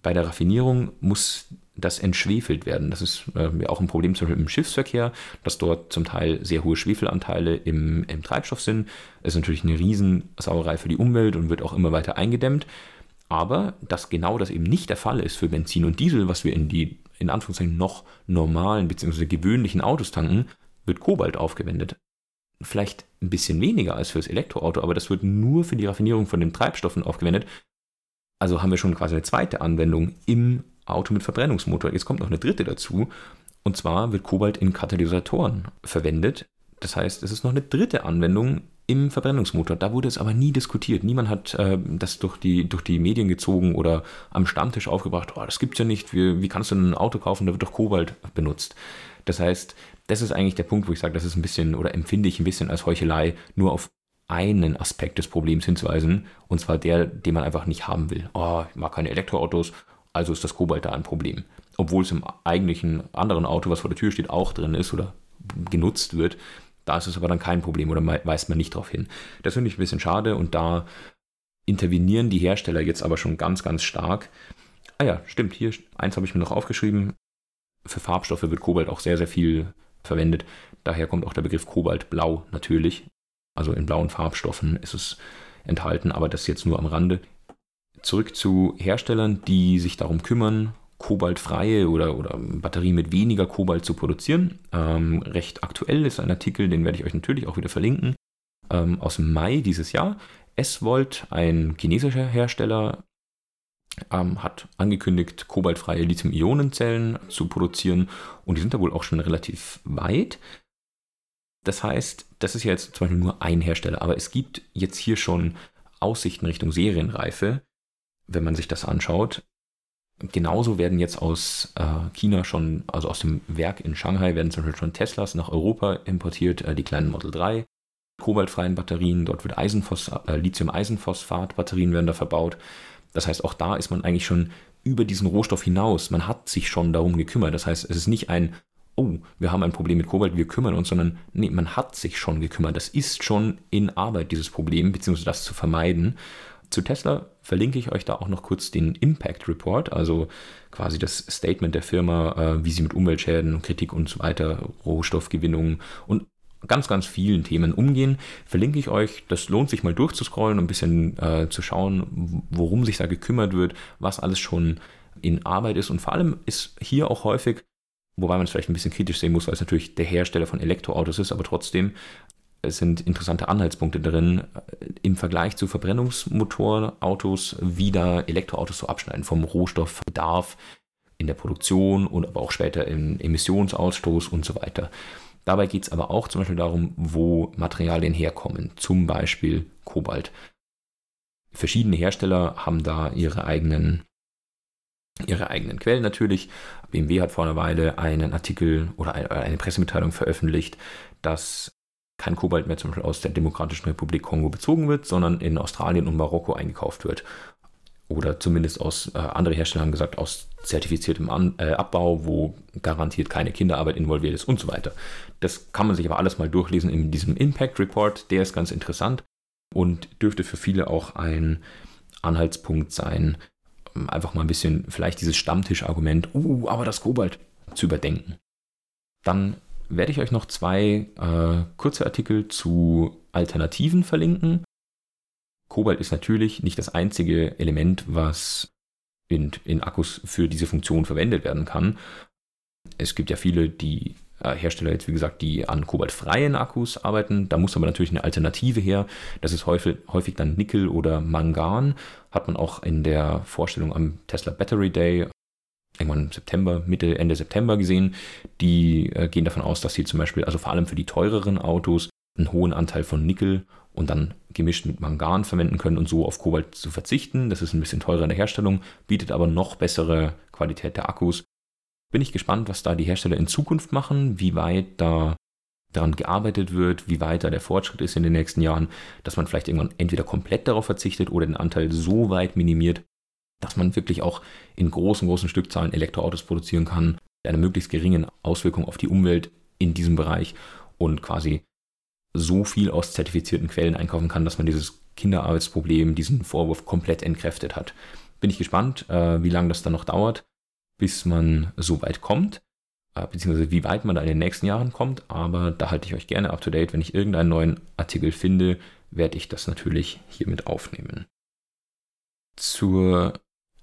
Bei der Raffinierung muss das entschwefelt werden. Das ist äh, auch ein Problem zum Beispiel im Schiffsverkehr, dass dort zum Teil sehr hohe Schwefelanteile im, im Treibstoff sind. Ist natürlich eine Riesensauerei für die Umwelt und wird auch immer weiter eingedämmt. Aber dass genau das eben nicht der Fall ist für Benzin und Diesel, was wir in die in Anführungszeichen noch normalen bzw. gewöhnlichen Autos tanken, wird Kobalt aufgewendet vielleicht ein bisschen weniger als fürs Elektroauto, aber das wird nur für die Raffinierung von den Treibstoffen aufgewendet. Also haben wir schon quasi eine zweite Anwendung im Auto mit Verbrennungsmotor. Jetzt kommt noch eine dritte dazu. Und zwar wird Kobalt in Katalysatoren verwendet. Das heißt, es ist noch eine dritte Anwendung im Verbrennungsmotor. Da wurde es aber nie diskutiert. Niemand hat äh, das durch die, durch die Medien gezogen oder am Stammtisch aufgebracht, oh, das gibt's ja nicht, wie, wie kannst du ein Auto kaufen, da wird doch Kobalt benutzt. Das heißt, das ist eigentlich der Punkt, wo ich sage, das ist ein bisschen oder empfinde ich ein bisschen als Heuchelei, nur auf einen Aspekt des Problems hinzuweisen, und zwar der, den man einfach nicht haben will. Oh, ich mag keine Elektroautos, also ist das Kobalt da ein Problem. Obwohl es im eigentlichen anderen Auto, was vor der Tür steht, auch drin ist oder genutzt wird, da ist es aber dann kein Problem oder weist man nicht darauf hin. Das finde ich ein bisschen schade und da intervenieren die Hersteller jetzt aber schon ganz, ganz stark. Ah ja, stimmt, hier, eins habe ich mir noch aufgeschrieben. Für Farbstoffe wird Kobalt auch sehr, sehr viel verwendet. Daher kommt auch der Begriff Kobaltblau natürlich. Also in blauen Farbstoffen ist es enthalten, aber das jetzt nur am Rande. Zurück zu Herstellern, die sich darum kümmern, kobaltfreie oder, oder Batterien mit weniger Kobalt zu produzieren. Ähm, recht aktuell ist ein Artikel, den werde ich euch natürlich auch wieder verlinken, ähm, aus Mai dieses Jahr. S-Volt, ein chinesischer Hersteller, ähm, hat angekündigt, kobaltfreie Lithium-Ionen-Zellen zu produzieren und die sind da wohl auch schon relativ weit. Das heißt, das ist ja jetzt zum Beispiel nur ein Hersteller, aber es gibt jetzt hier schon Aussichten Richtung Serienreife, wenn man sich das anschaut. Genauso werden jetzt aus äh, China schon, also aus dem Werk in Shanghai, werden zum Beispiel schon Teslas nach Europa importiert, äh, die kleinen Model 3, kobaltfreien Batterien, dort wird äh, Lithium-Eisenphosphat-Batterien werden da verbaut. Das heißt, auch da ist man eigentlich schon über diesen Rohstoff hinaus. Man hat sich schon darum gekümmert. Das heißt, es ist nicht ein, oh, wir haben ein Problem mit Kobalt, wir kümmern uns, sondern nee, man hat sich schon gekümmert. Das ist schon in Arbeit, dieses Problem, beziehungsweise das zu vermeiden. Zu Tesla verlinke ich euch da auch noch kurz den Impact Report, also quasi das Statement der Firma, äh, wie sie mit Umweltschäden, Kritik und so weiter, Rohstoffgewinnung und ganz, ganz vielen Themen umgehen. Verlinke ich euch. Das lohnt sich mal durchzuscrollen und ein bisschen äh, zu schauen, worum sich da gekümmert wird, was alles schon in Arbeit ist. Und vor allem ist hier auch häufig, wobei man es vielleicht ein bisschen kritisch sehen muss, weil es natürlich der Hersteller von Elektroautos ist, aber trotzdem es sind interessante Anhaltspunkte drin äh, im Vergleich zu Verbrennungsmotorautos, wie da Elektroautos so abschneiden vom Rohstoffbedarf in der Produktion und aber auch später im Emissionsausstoß und so weiter. Dabei geht es aber auch zum Beispiel darum, wo Materialien herkommen, zum Beispiel Kobalt. Verschiedene Hersteller haben da ihre eigenen, ihre eigenen Quellen natürlich. BMW hat vor einer Weile einen Artikel oder eine Pressemitteilung veröffentlicht, dass kein Kobalt mehr zum Beispiel aus der Demokratischen Republik Kongo bezogen wird, sondern in Australien und Marokko eingekauft wird. Oder zumindest aus, äh, andere Hersteller haben gesagt, aus zertifiziertem An äh, Abbau, wo garantiert keine Kinderarbeit involviert ist und so weiter. Das kann man sich aber alles mal durchlesen in diesem Impact Report. Der ist ganz interessant und dürfte für viele auch ein Anhaltspunkt sein, einfach mal ein bisschen vielleicht dieses Stammtischargument, uh, aber das Kobalt zu überdenken. Dann werde ich euch noch zwei äh, kurze Artikel zu Alternativen verlinken. Kobalt ist natürlich nicht das einzige Element, was in, in Akkus für diese Funktion verwendet werden kann. Es gibt ja viele, die äh, Hersteller jetzt, wie gesagt, die an kobaltfreien Akkus arbeiten. Da muss aber natürlich eine Alternative her. Das ist häufig, häufig dann Nickel oder Mangan. Hat man auch in der Vorstellung am Tesla Battery Day irgendwann im September, Mitte, Ende September gesehen. Die äh, gehen davon aus, dass sie zum Beispiel, also vor allem für die teureren Autos, einen hohen Anteil von Nickel und dann gemischt mit Mangan verwenden können und so auf Kobalt zu verzichten. Das ist ein bisschen teurer in der Herstellung, bietet aber noch bessere Qualität der Akkus. Bin ich gespannt, was da die Hersteller in Zukunft machen, wie weit da daran gearbeitet wird, wie weit da der Fortschritt ist in den nächsten Jahren, dass man vielleicht irgendwann entweder komplett darauf verzichtet oder den Anteil so weit minimiert, dass man wirklich auch in großen, großen Stückzahlen Elektroautos produzieren kann, mit einer möglichst geringen Auswirkung auf die Umwelt in diesem Bereich und quasi so viel aus zertifizierten Quellen einkaufen kann, dass man dieses Kinderarbeitsproblem, diesen Vorwurf komplett entkräftet hat. Bin ich gespannt, äh, wie lange das dann noch dauert, bis man so weit kommt, äh, beziehungsweise wie weit man da in den nächsten Jahren kommt, aber da halte ich euch gerne up to date. Wenn ich irgendeinen neuen Artikel finde, werde ich das natürlich hiermit aufnehmen. Zur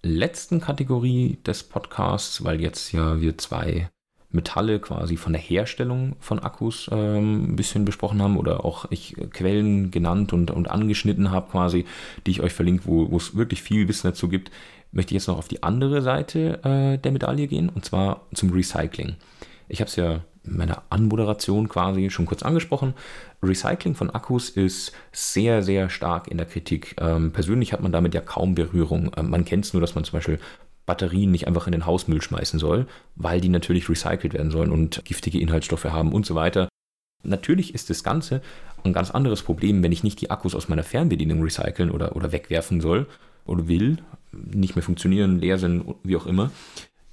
letzten Kategorie des Podcasts, weil jetzt ja wir zwei Metalle quasi von der Herstellung von Akkus ähm, ein bisschen besprochen haben oder auch ich Quellen genannt und, und angeschnitten habe quasi, die ich euch verlinke, wo es wirklich viel Wissen dazu gibt, möchte ich jetzt noch auf die andere Seite äh, der Medaille gehen und zwar zum Recycling. Ich habe es ja meiner Anmoderation quasi schon kurz angesprochen. Recycling von Akkus ist sehr, sehr stark in der Kritik. Ähm, persönlich hat man damit ja kaum Berührung. Ähm, man kennt es nur, dass man zum Beispiel Batterien nicht einfach in den Hausmüll schmeißen soll, weil die natürlich recycelt werden sollen und giftige Inhaltsstoffe haben und so weiter. Natürlich ist das Ganze ein ganz anderes Problem, wenn ich nicht die Akkus aus meiner Fernbedienung recyceln oder, oder wegwerfen soll oder will, nicht mehr funktionieren, leer sind, wie auch immer,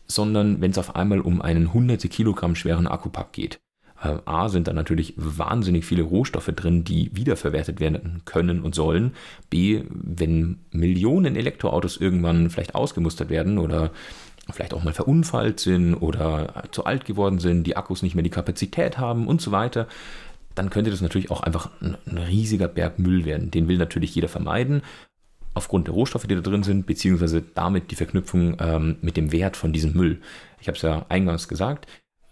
sondern wenn es auf einmal um einen hunderte Kilogramm schweren Akkupack geht. Äh, A sind da natürlich wahnsinnig viele Rohstoffe drin, die wiederverwertet werden können und sollen. B, wenn Millionen Elektroautos irgendwann vielleicht ausgemustert werden oder vielleicht auch mal verunfallt sind oder zu alt geworden sind, die Akkus nicht mehr die Kapazität haben und so weiter, dann könnte das natürlich auch einfach ein, riesiger Berg Müll werden. Den will natürlich jeder vermeiden aufgrund der Rohstoffe, die da drin sind, beziehungsweise damit die Verknüpfung ähm, mit dem Wert von diesem Müll. Ich habe es ja eingangs gesagt,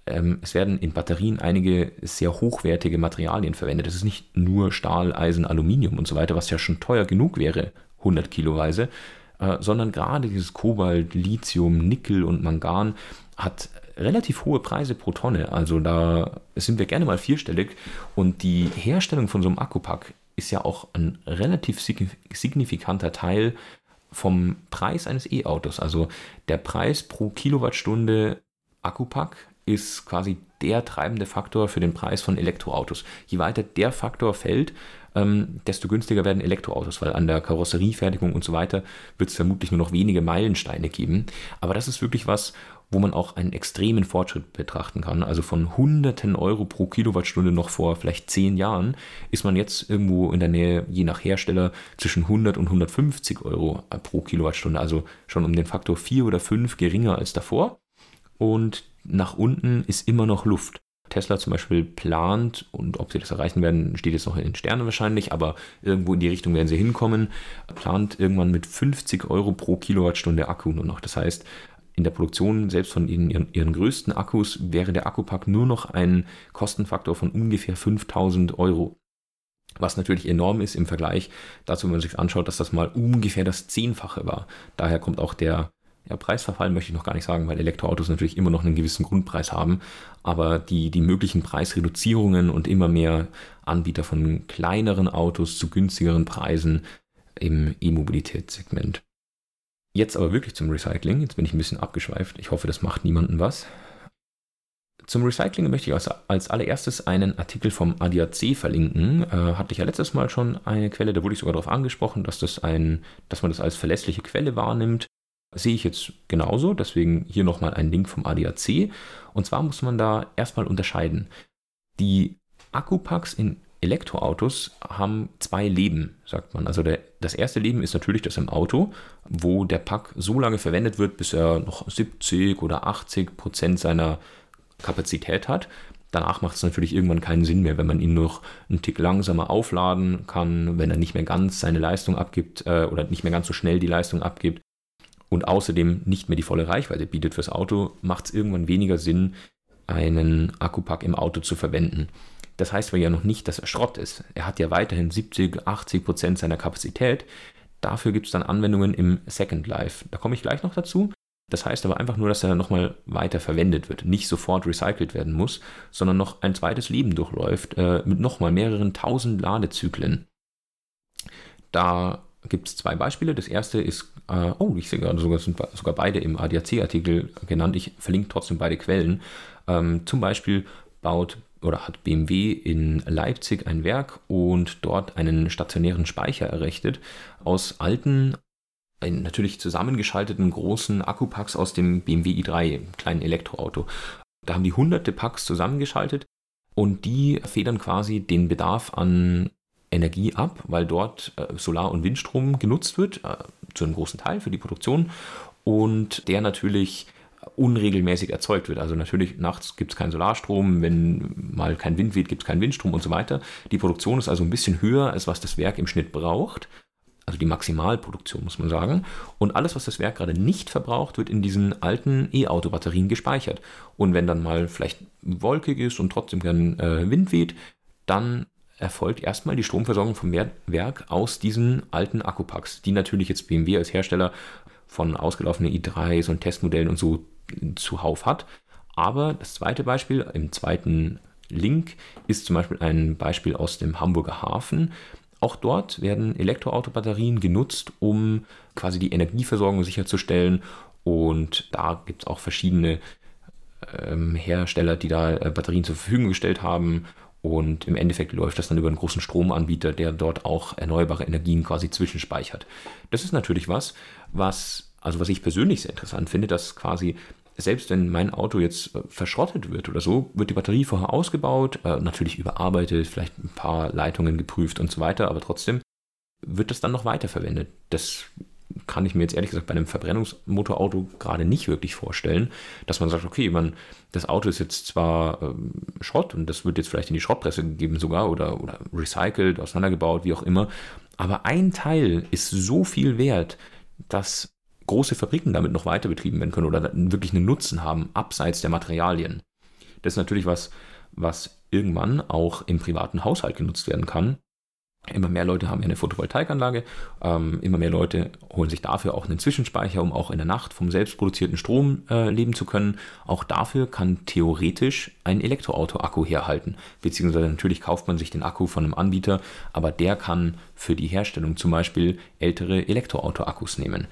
ähm, es werden in Batterien einige sehr hochwertige Materialien verwendet. Es ist nicht nur Stahl, Eisen, Aluminium und so weiter, was ja schon teuer genug wäre, 100 Kiloweise, äh, sondern gerade dieses Kobalt, Lithium, Nickel und Mangan hat relativ hohe Preise pro Tonne. Also da sind wir gerne mal vierstellig und die Herstellung von so einem Akkupack ist ja auch ein relativ signifikanter Teil vom Preis eines E-Autos. Also der Preis pro Kilowattstunde Akkupack ist quasi der treibende Faktor für den Preis von Elektroautos. Je weiter der Faktor fällt, ähm, desto günstiger werden Elektroautos, weil an der Karosseriefertigung und so weiter wird es vermutlich nur noch wenige Meilensteine geben. Aber das ist wirklich was, wo man auch einen extremen Fortschritt betrachten kann. Also von hunderten Euro pro Kilowattstunde noch vor vielleicht zehn Jahren ist man jetzt irgendwo in der Nähe, je nach Hersteller, zwischen 100 und 150 Euro pro Kilowattstunde. Also schon um den Faktor 4 oder 5 geringer als davor. Und nach unten ist immer noch Luft. Tesla zum Beispiel plant, und ob sie das erreichen werden, steht jetzt noch in den Sternen wahrscheinlich, aber irgendwo in die Richtung werden sie hinkommen, plant irgendwann mit 50 Euro pro Kilowattstunde Akku nur noch. Das heißt, in der Produktion selbst von ihren, ihren größten Akkus wäre der Akkupack nur noch ein Kostenfaktor von ungefähr 5000 Euro. Was natürlich enorm ist im Vergleich dazu, wenn man sich anschaut, dass das mal ungefähr das Zehnfache war. Daher kommt auch der ja, Preisverfall möchte ich noch gar nicht sagen, weil Elektroautos natürlich immer noch einen gewissen Grundpreis haben, aber die, die möglichen Preisreduzierungen und immer mehr Anbieter von kleineren Autos zu günstigeren Preisen im E-Mobilitätssegment. Jetzt aber wirklich zum Recycling. Jetzt bin ich ein bisschen abgeschweift. Ich hoffe, das macht niemandem was. Zum Recycling möchte ich als, als allererstes einen Artikel vom ADAC verlinken. Äh, hatte ich ja letztes Mal schon eine Quelle, da wurde ich sogar darauf angesprochen, dass, das ein, dass man das als verlässliche Quelle wahrnimmt. Sehe ich jetzt genauso, deswegen hier nochmal ein Link vom ADAC. Und zwar muss man da erstmal unterscheiden. Die Akkupacks in Elektroautos haben zwei Leben, sagt man. Also der, das erste Leben ist natürlich das im Auto, wo der Pack so lange verwendet wird, bis er noch 70 oder 80 Prozent seiner Kapazität hat. Danach macht es natürlich irgendwann keinen Sinn mehr, wenn man ihn noch einen Tick langsamer aufladen kann, wenn er nicht mehr ganz seine Leistung abgibt äh, oder nicht mehr ganz so schnell die Leistung abgibt und außerdem nicht mehr die volle Reichweite bietet fürs Auto, macht es irgendwann weniger Sinn, einen Akkupack im Auto zu verwenden. Das heißt aber ja noch nicht, dass er Schrott ist. Er hat ja weiterhin 70, 80 Prozent seiner Kapazität. Dafür gibt es dann Anwendungen im Second Life. Da komme ich gleich noch dazu. Das heißt aber einfach nur, dass er nochmal weiter verwendet wird, nicht sofort recycelt werden muss, sondern noch ein zweites Leben durchläuft äh, mit nochmal mehreren tausend Ladezyklen. Da gibt es zwei Beispiele. Das erste ist, äh, oh, ich sehe gerade sogar, sind sogar beide im ADAC-Artikel genannt. Ich verlinke trotzdem beide Quellen. Ähm, zum Beispiel baut oder hat BMW in Leipzig ein Werk und dort einen stationären Speicher errichtet aus alten, natürlich zusammengeschalteten großen Akkupacks aus dem BMW i3, kleinen Elektroauto. Da haben die hunderte Packs zusammengeschaltet und die federn quasi den Bedarf an Energie ab, weil dort äh, Solar- und Windstrom genutzt wird, äh, zu einem großen Teil für die Produktion und der natürlich unregelmäßig erzeugt wird. Also natürlich nachts gibt es keinen Solarstrom, wenn mal kein Wind weht, gibt es keinen Windstrom und so weiter. Die Produktion ist also ein bisschen höher, als was das Werk im Schnitt braucht. Also die Maximalproduktion, muss man sagen. Und alles, was das Werk gerade nicht verbraucht, wird in diesen alten E-Auto-Batterien gespeichert. Und wenn dann mal vielleicht wolkig ist und trotzdem kein äh, Wind weht, dann erfolgt erstmal die Stromversorgung vom Werk aus diesen alten Akkupacks, die natürlich jetzt BMW als Hersteller von ausgelaufenen i3, so Testmodellen und so zuhauf hat. Aber das zweite Beispiel, im zweiten Link, ist zum Beispiel ein Beispiel aus dem Hamburger Hafen. Auch dort werden Elektroautobatterien genutzt, um quasi die Energieversorgung sicherzustellen. Und da gibt es auch verschiedene ähm, Hersteller, die da äh, Batterien zur Verfügung gestellt haben. Und im Endeffekt läuft das dann über einen großen Stromanbieter, der dort auch erneuerbare Energien quasi zwischenspeichert. Das ist natürlich was, was, also was ich persönlich sehr interessant finde, dass quasi selbst wenn mein Auto jetzt äh, verschrottet wird oder so, wird die Batterie vorher ausgebaut, äh, natürlich überarbeitet, vielleicht ein paar Leitungen geprüft und so weiter, aber trotzdem wird das dann noch weiterverwendet. Das kann ich mir jetzt ehrlich gesagt bei einem Verbrennungsmotorauto gerade nicht wirklich vorstellen, dass man sagt, okay, man, das Auto ist jetzt zwar ähm, Schrott und das wird jetzt vielleicht in die Schrottpresse gegeben sogar oder, oder recycelt, auseinandergebaut, wie auch immer, aber ein Teil ist so viel wert, dass große Fabriken damit noch weiter betrieben werden können oder wirklich einen Nutzen haben, abseits der Materialien. Das ist natürlich was, was irgendwann auch im privaten Haushalt genutzt werden kann. Immer mehr Leute haben eine Photovoltaikanlage, ähm, immer mehr Leute holen sich dafür auch einen Zwischenspeicher, um auch in der Nacht vom selbstproduzierten Strom äh, leben zu können. Auch dafür kann theoretisch ein Elektroauto-Akku herhalten. Beziehungsweise natürlich kauft man sich den Akku von einem Anbieter, aber der kann für die Herstellung zum Beispiel ältere Elektroauto-Akkus nehmen.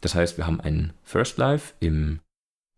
Das heißt, wir haben ein First Life im,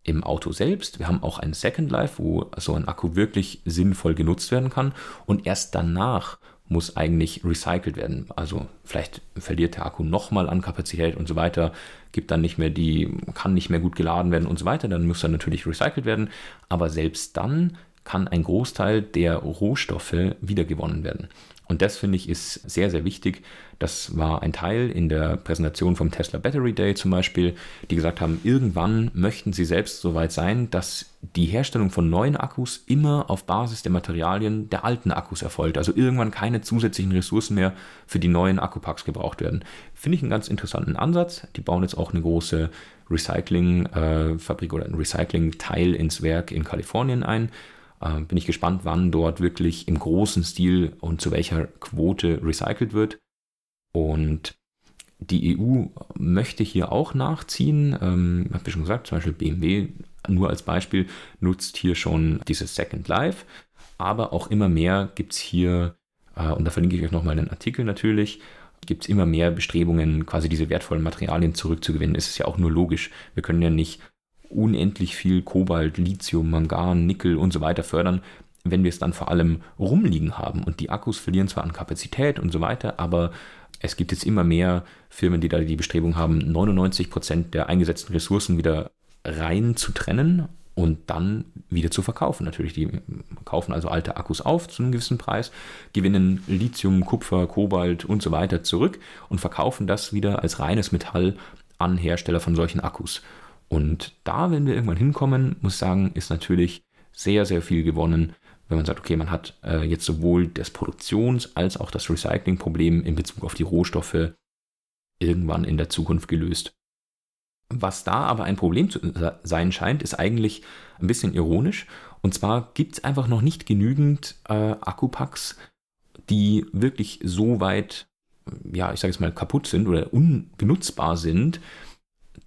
im Auto selbst, wir haben auch ein Second Life, wo so ein Akku wirklich sinnvoll genutzt werden kann und erst danach muss eigentlich recycelt werden. Also vielleicht verliert der Akku nochmal an Kapazität und so weiter, gibt dann nicht mehr die, kann nicht mehr gut geladen werden und so weiter, dann muss er natürlich recycelt werden. Aber selbst dann kann ein Großteil der Rohstoffe wiedergewonnen werden. Und das finde ich ist sehr, sehr wichtig. Das war ein Teil in der Präsentation vom Tesla Battery Day zum Beispiel, die gesagt haben, irgendwann möchten sie selbst so weit sein, dass die Herstellung von neuen Akkus immer auf Basis der Materialien der alten Akkus erfolgt. Also irgendwann keine zusätzlichen Ressourcen mehr für die neuen Akkupacks gebraucht werden. Finde ich einen ganz interessanten Ansatz. Die bauen jetzt auch eine große Recycling-Fabrik äh, oder ein Recycling-Teil ins Werk in Kalifornien ein äh, bin ich gespannt, wann dort wirklich im großen Stil und zu welcher Quote recycelt wird. Und die EU möchte hier auch nachziehen. Ähm, habe ich schon gesagt, zum Beispiel BMW nur als Beispiel nutzt hier schon dieses Second Life. Aber auch immer mehr gibt es hier, äh, und da verlinke ich euch nochmal einen Artikel natürlich, gibt es immer mehr Bestrebungen, quasi diese wertvollen Materialien zurückzugewinnen. Es ist ja auch nur logisch. Wir können ja nicht unendlich viel Kobalt, Lithium, Mangan, Nickel und so weiter fördern, wenn wir es dann vor allem rumliegen haben. Und die Akkus verlieren zwar an Kapazität und so weiter, aber es gibt jetzt immer mehr Firmen, die da die Bestrebung haben, 99 Prozent der eingesetzten Ressourcen wieder rein zu trennen und dann wieder zu verkaufen. Natürlich, die kaufen also alte Akkus auf zu einem gewissen Preis, gewinnen Lithium, Kupfer, Kobalt und so weiter zurück und verkaufen das wieder als reines Metall an Hersteller von solchen Akkus. Und da, wenn wir irgendwann hinkommen, muss sagen, ist natürlich sehr, sehr viel gewonnen, wenn man sagt, okay, man hat äh, jetzt sowohl das Produktions- als auch das Recycling-Problem in Bezug auf die Rohstoffe irgendwann in der Zukunft gelöst. Was da aber ein Problem zu sein scheint, ist eigentlich ein bisschen ironisch. Und zwar gibt es einfach noch nicht genügend äh, Akkupacks, die wirklich so weit, ja, ich sage jetzt mal, kaputt sind oder unbenutzbar sind,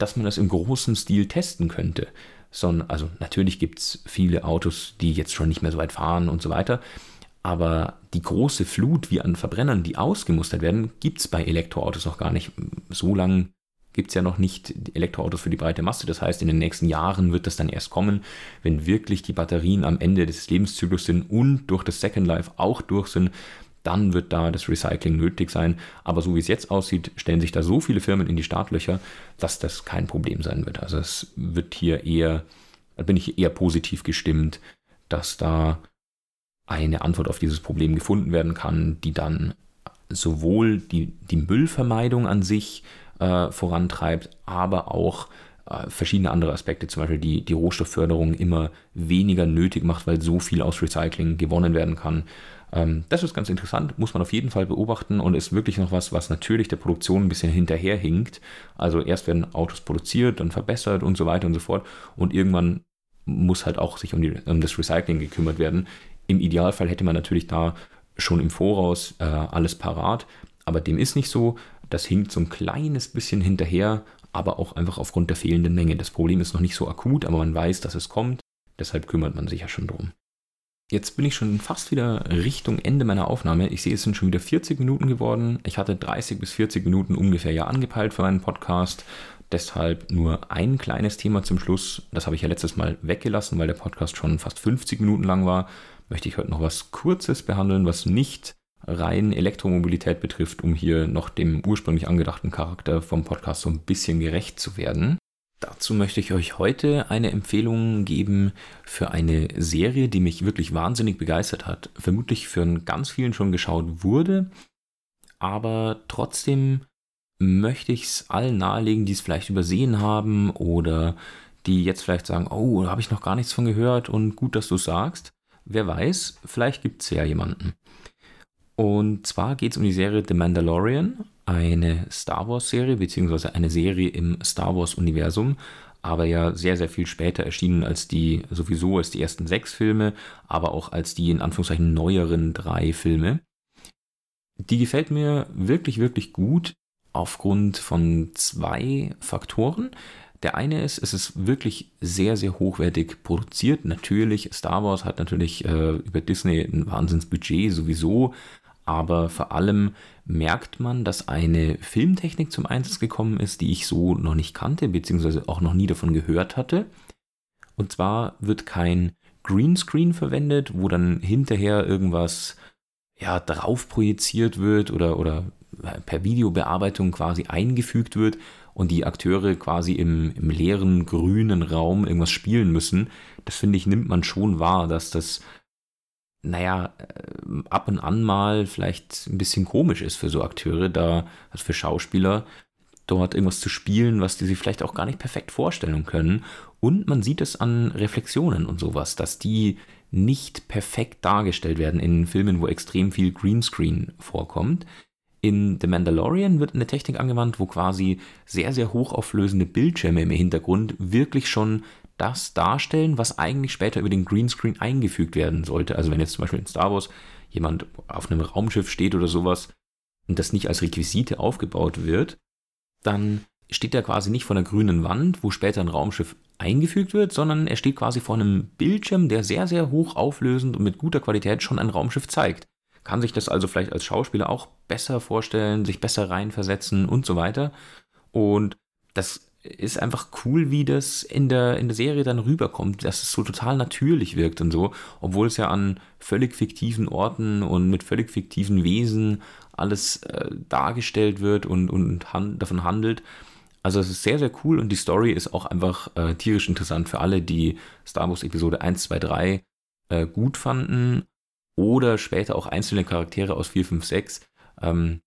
dass man das im großen Stil testen könnte. Sondern, also natürlich gibt es viele Autos, die jetzt schon nicht mehr so weit fahren und so weiter. Aber die große Flut wie an Verbrennern, die ausgemustert werden, gibt es bei Elektroautos noch gar nicht. So lange gibt es ja noch nicht Elektroautos für die breite Masse. Das heißt, in den nächsten Jahren wird das dann erst kommen, wenn wirklich die Batterien am Ende des Lebenszyklus sind und durch das Second Life auch durch sind, dann wird da das Recycling nötig sein. Aber so wie es jetzt aussieht, stellen sich da so viele Firmen in die Startlöcher, dass das kein Problem sein wird. Also es wird hier eher, da bin ich eher positiv gestimmt, dass da eine Antwort auf dieses Problem gefunden werden kann, die dann sowohl die, die Müllvermeidung an sich äh, vorantreibt, aber auch äh, verschiedene andere Aspekte, zum Beispiel die, die Rohstoffförderung immer weniger nötig macht, weil so viel aus Recycling gewonnen werden kann. Ähm, das ist ganz interessant, muss man auf jeden Fall beobachten und ist wirklich noch was, was natürlich der Produktion ein bisschen hinterherhinkt. Also erst werden Autos produziert, dann verbessert und so weiter und so fort und irgendwann muss halt auch sich um, die, um das Recycling gekümmert werden. Im Idealfall hätte man natürlich da schon im Voraus äh, alles parat, aber dem ist nicht so. Das hinkt so ein kleines bisschen hinterher, aber auch einfach aufgrund der fehlenden Menge. Das Problem ist noch nicht so akut, aber man weiß, dass es kommt. Deshalb kümmert man sich ja schon drum. Jetzt bin ich schon fast wieder Richtung Ende meiner Aufnahme. Ich sehe, es sind schon wieder 40 Minuten geworden. Ich hatte 30 bis 40 Minuten ungefähr ja angepeilt für meinen Podcast. Deshalb nur ein kleines Thema zum Schluss. Das habe ich ja letztes Mal weggelassen, weil der Podcast schon fast 50 Minuten lang war. Möchte ich heute noch was Kurzes behandeln, was nicht rein Elektromobilität betrifft, um hier noch dem ursprünglich angedachten Charakter vom Podcast so ein bisschen gerecht zu werden. Dazu möchte ich euch heute eine Empfehlung geben für eine Serie, die mich wirklich wahnsinnig begeistert hat. Vermutlich für ganz vielen schon geschaut wurde, aber trotzdem möchte ich es allen nahelegen, die es vielleicht übersehen haben oder die jetzt vielleicht sagen, oh, da habe ich noch gar nichts von gehört und gut, dass du sagst. Wer weiß, vielleicht gibt es ja jemanden. Und zwar geht es um die Serie The Mandalorian, eine Star Wars-Serie, beziehungsweise eine Serie im Star Wars-Universum, aber ja sehr, sehr viel später erschienen als die, sowieso als die ersten sechs Filme, aber auch als die in Anführungszeichen neueren drei Filme. Die gefällt mir wirklich, wirklich gut aufgrund von zwei Faktoren. Der eine ist, es ist wirklich sehr, sehr hochwertig produziert. Natürlich, Star Wars hat natürlich äh, über Disney ein Wahnsinnsbudget sowieso, aber vor allem merkt man, dass eine Filmtechnik zum Einsatz gekommen ist, die ich so noch nicht kannte, beziehungsweise auch noch nie davon gehört hatte. Und zwar wird kein Greenscreen verwendet, wo dann hinterher irgendwas ja, drauf projiziert wird oder, oder per Videobearbeitung quasi eingefügt wird und die Akteure quasi im, im leeren grünen Raum irgendwas spielen müssen. Das finde ich, nimmt man schon wahr, dass das naja, äh, ab und an mal vielleicht ein bisschen komisch ist für so Akteure, da, also für Schauspieler, dort irgendwas zu spielen, was die sich vielleicht auch gar nicht perfekt vorstellen können. Und man sieht es an Reflexionen und sowas, dass die nicht perfekt dargestellt werden in Filmen, wo extrem viel Greenscreen vorkommt. In The Mandalorian wird eine Technik angewandt, wo quasi sehr, sehr hochauflösende Bildschirme im Hintergrund wirklich schon das darstellen, was eigentlich später über den Greenscreen eingefügt werden sollte. Also wenn jetzt zum Beispiel in Star Wars jemand auf einem Raumschiff steht oder sowas und das nicht als Requisite aufgebaut wird, dann steht er quasi nicht vor einer grünen Wand, wo später ein Raumschiff eingefügt wird, sondern er steht quasi vor einem Bildschirm, der sehr, sehr hoch auflösend und mit guter Qualität schon ein Raumschiff zeigt. Kann sich das also vielleicht als Schauspieler auch besser vorstellen, sich besser reinversetzen und so weiter. Und das ist einfach cool, wie das in der, in der Serie dann rüberkommt, dass es so total natürlich wirkt und so, obwohl es ja an völlig fiktiven Orten und mit völlig fiktiven Wesen alles äh, dargestellt wird und, und han davon handelt. Also es ist sehr, sehr cool und die Story ist auch einfach äh, tierisch interessant für alle, die Star Wars Episode 1, 2, 3 äh, gut fanden oder später auch einzelne Charaktere aus 4, 5, 6. Ähm,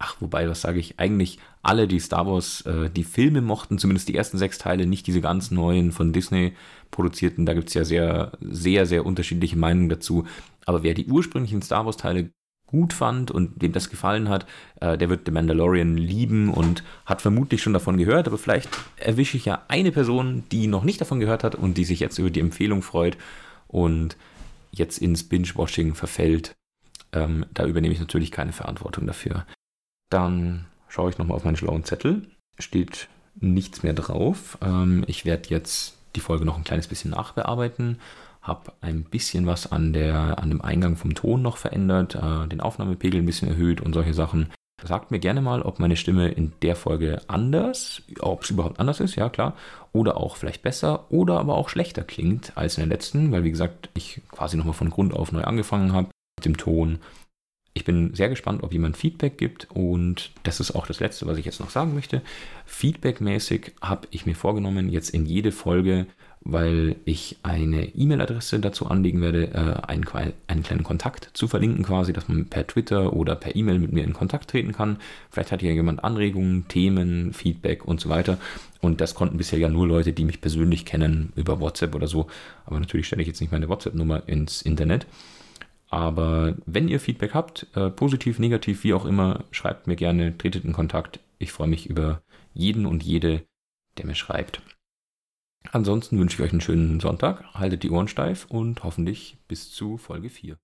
ach, wobei, was sage ich, eigentlich alle, die Star Wars, äh, die Filme mochten, zumindest die ersten sechs Teile, nicht diese ganz neuen von Disney produzierten. Da gibt es ja sehr, sehr, sehr unterschiedliche Meinungen dazu. Aber wer die ursprünglichen Star Wars-Teile gut fand und dem das gefallen hat, äh, der wird The Mandalorian lieben und hat vermutlich schon davon gehört. Aber vielleicht erwische ich ja eine Person, die noch nicht davon gehört hat und die sich jetzt über die Empfehlung freut und jetzt ins Binge-Washing verfällt. Ähm, da übernehme ich natürlich keine Verantwortung dafür. Dann schaue ich nochmal auf meinen schlauen Zettel. Steht nichts mehr drauf. Ähm, ich werde jetzt die Folge noch ein kleines bisschen nachbearbeiten. Habe ein bisschen was an, der, an dem Eingang vom Ton noch verändert, äh, den Aufnahmepegel ein bisschen erhöht und solche Sachen. Sagt mir gerne mal, ob meine Stimme in der Folge anders, ob es überhaupt anders ist, ja klar, oder auch vielleicht besser oder aber auch schlechter klingt als in der letzten, weil wie gesagt, ich quasi nochmal von Grund auf neu angefangen habe mit dem Ton ich bin sehr gespannt, ob jemand Feedback gibt und das ist auch das Letzte, was ich jetzt noch sagen möchte. Feedbackmäßig habe ich mir vorgenommen, jetzt in jede Folge, weil ich eine E-Mail-Adresse dazu anlegen werde, äh, einen, einen, kleinen Kontakt zu verlinken quasi, dass man per Twitter oder per E-Mail mit mir in Kontakt treten kann. Vielleicht hat hier jemand Anregungen, Themen, Feedback und so weiter. Und das konnten bisher ja nur Leute, die mich persönlich kennen, über WhatsApp oder so. Aber natürlich stelle ich jetzt nicht meine WhatsApp-Nummer ins Internet. Aber wenn ihr Feedback habt, äh, positiv, negativ, wie auch immer, schreibt mir gerne, tretet in Kontakt. Ich freue mich über jeden und jede, der mir schreibt. Ansonsten wünsche ich euch einen schönen Sonntag, haltet die Ohren steif und hoffentlich bis zu Folge 4.